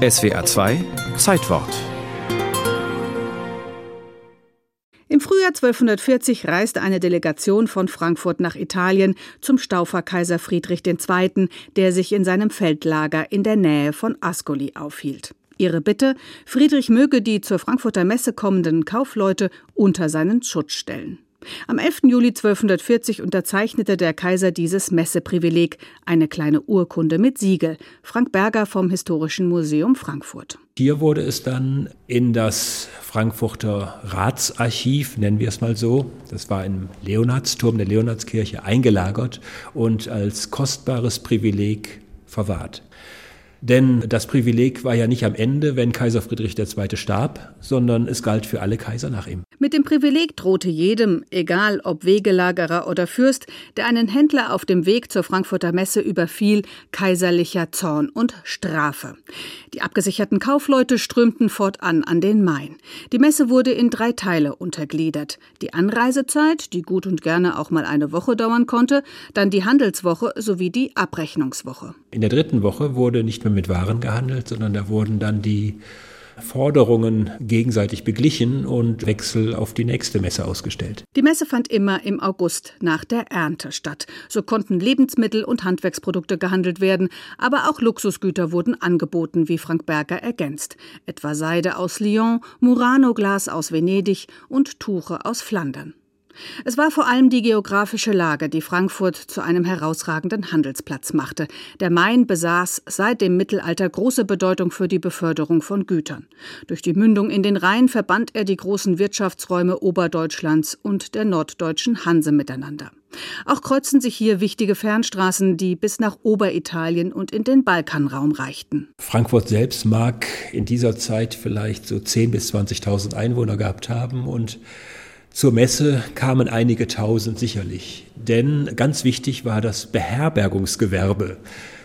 SWA 2 Zeitwort Im Frühjahr 1240 reiste eine Delegation von Frankfurt nach Italien zum Stauferkaiser Friedrich II., der sich in seinem Feldlager in der Nähe von Ascoli aufhielt. Ihre Bitte, Friedrich möge die zur Frankfurter Messe kommenden Kaufleute unter seinen Schutz stellen. Am 11. Juli 1240 unterzeichnete der Kaiser dieses Messeprivileg, eine kleine Urkunde mit Siegel. Frank Berger vom Historischen Museum Frankfurt. Hier wurde es dann in das Frankfurter Ratsarchiv, nennen wir es mal so, das war im Leonardsturm der Leonardskirche eingelagert und als kostbares Privileg verwahrt. Denn das Privileg war ja nicht am Ende, wenn Kaiser Friedrich II. starb, sondern es galt für alle Kaiser nach ihm. Mit dem Privileg drohte jedem, egal ob Wegelagerer oder Fürst, der einen Händler auf dem Weg zur Frankfurter Messe überfiel, kaiserlicher Zorn und Strafe. Die abgesicherten Kaufleute strömten fortan an den Main. Die Messe wurde in drei Teile untergliedert. Die Anreisezeit, die gut und gerne auch mal eine Woche dauern konnte, dann die Handelswoche sowie die Abrechnungswoche. In der dritten Woche wurde nicht mehr mit Waren gehandelt, sondern da wurden dann die Forderungen gegenseitig beglichen und Wechsel auf die nächste Messe ausgestellt. Die Messe fand immer im August nach der Ernte statt. So konnten Lebensmittel und Handwerksprodukte gehandelt werden, aber auch Luxusgüter wurden angeboten, wie Frank Berger ergänzt. Etwa Seide aus Lyon, Murano-Glas aus Venedig und Tuche aus Flandern. Es war vor allem die geografische Lage, die Frankfurt zu einem herausragenden Handelsplatz machte. Der Main besaß seit dem Mittelalter große Bedeutung für die Beförderung von Gütern. Durch die Mündung in den Rhein verband er die großen Wirtschaftsräume Oberdeutschlands und der norddeutschen Hanse miteinander. Auch kreuzen sich hier wichtige Fernstraßen, die bis nach Oberitalien und in den Balkanraum reichten. Frankfurt selbst mag in dieser Zeit vielleicht so 10.000 bis 20.000 Einwohner gehabt haben und zur Messe kamen einige tausend sicherlich, denn ganz wichtig war das Beherbergungsgewerbe.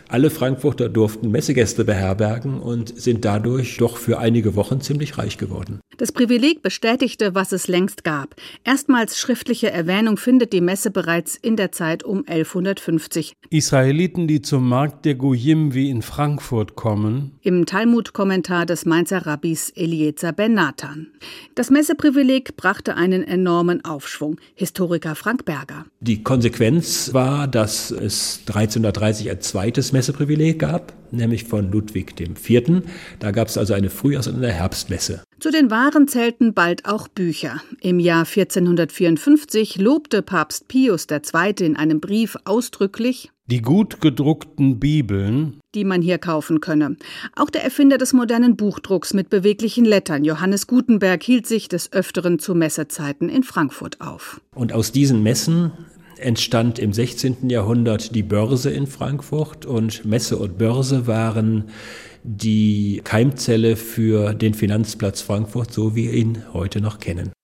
Alle Frankfurter durften Messegäste beherbergen und sind dadurch doch für einige Wochen ziemlich reich geworden. Das Privileg bestätigte, was es längst gab. Erstmals schriftliche Erwähnung findet die Messe bereits in der Zeit um 1150. Israeliten, die zum Markt der Goyim wie in Frankfurt kommen. Im Talmud-Kommentar des Mainzer Rabbis Eliezer ben Nathan. Das Messeprivileg brachte einen enormen Aufschwung. Historiker Frank Berger. Die Konsequenz war, dass es 1330 ein zweites Messeprivileg gab, nämlich von Ludwig IV. Da gab es also eine Frühjahrs- und eine Herbstmesse. Zu den Waren zählten bald auch Bücher. Im Jahr 1454 lobte Papst Pius II. in einem Brief ausdrücklich die gut gedruckten Bibeln, die man hier kaufen könne. Auch der Erfinder des modernen Buchdrucks mit beweglichen Lettern, Johannes Gutenberg, hielt sich des Öfteren zu Messezeiten in Frankfurt auf. Und aus diesen Messen entstand im 16. Jahrhundert die Börse in Frankfurt und Messe und Börse waren die Keimzelle für den Finanzplatz Frankfurt, so wie wir ihn heute noch kennen.